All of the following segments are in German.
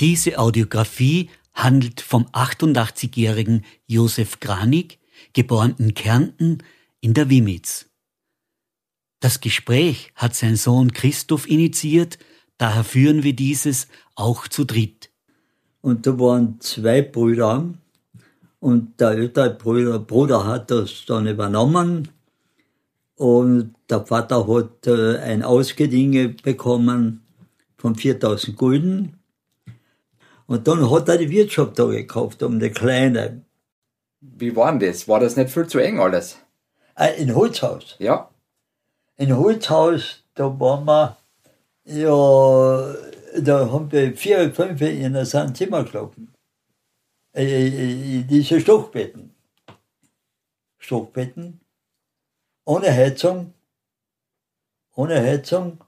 Diese Audiografie handelt vom 88-jährigen Josef Granig, geboren in Kärnten in der Wimitz. Das Gespräch hat sein Sohn Christoph initiiert, daher führen wir dieses auch zu dritt. Und da waren zwei Brüder und der ältere Bruder, Bruder hat das dann übernommen und der Vater hat äh, ein Ausgedinge bekommen von 4000 Gulden und dann hat er die Wirtschaft da gekauft, um eine kleine. Wie war denn das? War das nicht viel zu eng alles? Äh, Holzhaus. Ja. Ein Holzhaus, da waren wir, ja, da haben wir vier, fünf in ein Zimmer gelaufen. Äh, äh, diese Stockbetten. Stockbetten. Ohne Heizung. Ohne Heizung.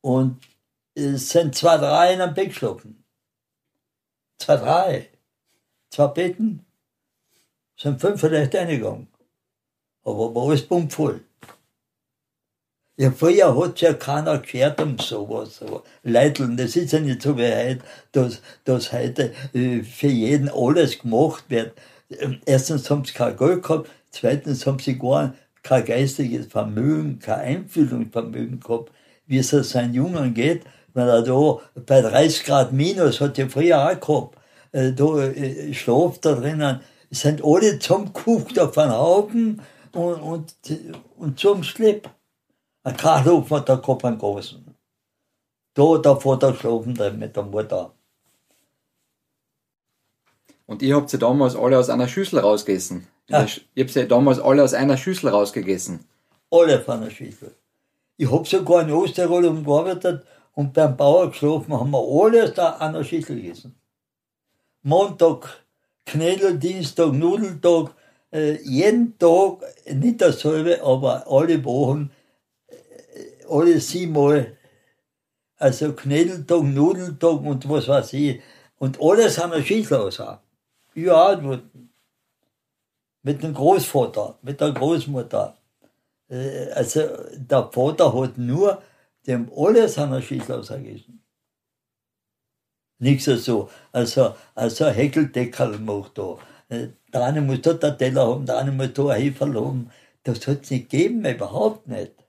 Und es sind zwei, drei in einem Bett geschlafen. Zwei, drei. Zwei Betten. Sind fünf vielleicht eingegangen. Aber war alles bummvoll. Ja, früher hat ja keiner gehört um sowas. Leiteln, das ist ja nicht so wie heute, dass, dass heute äh, für jeden alles gemacht wird. Ähm, erstens haben sie kein Geld gehabt, zweitens haben sie gar kein geistiges Vermögen, kein Einfühlungsvermögen gehabt, wie es seinen Jungen geht, wenn er da bei 30 Grad minus, hat er früher auch gehabt, äh, da äh, schlaft da drinnen, sind alle zusammengeguckt auf einen Haufen und, und, und zum Schlepp. Ein Kachlofen hat er gehabt, einen großen. Da der Vater geschlafen drin mit der Mutter. Und ihr habt sie damals alle aus einer Schüssel rausgegessen? Ja. Ihr habt sie damals alle aus einer Schüssel rausgegessen? Alle von einer Schüssel. Ich hab sogar in Osttirol umgearbeitet und beim Bauer geschlafen, haben wir alles da an der Schüssel gegessen. Montag Knädel, Dienstag Nudeltag, äh, jeden Tag, nicht dasselbe, aber alle Wochen, äh, alle siebenmal. Also Knädeltag, Nudeltag und was weiß ich. Und alles an der Schüssel aus. Ja, mit dem Großvater, mit der Großmutter. Äh, also der Vater hat nur alles an der Schüssel ausgegessen. Nichts so, also, also ein Häkeldeckel macht da. Äh, der eine muss dort einen Teller haben, der eine muss da ein Heferl haben. Das hat es nicht gegeben, überhaupt nicht.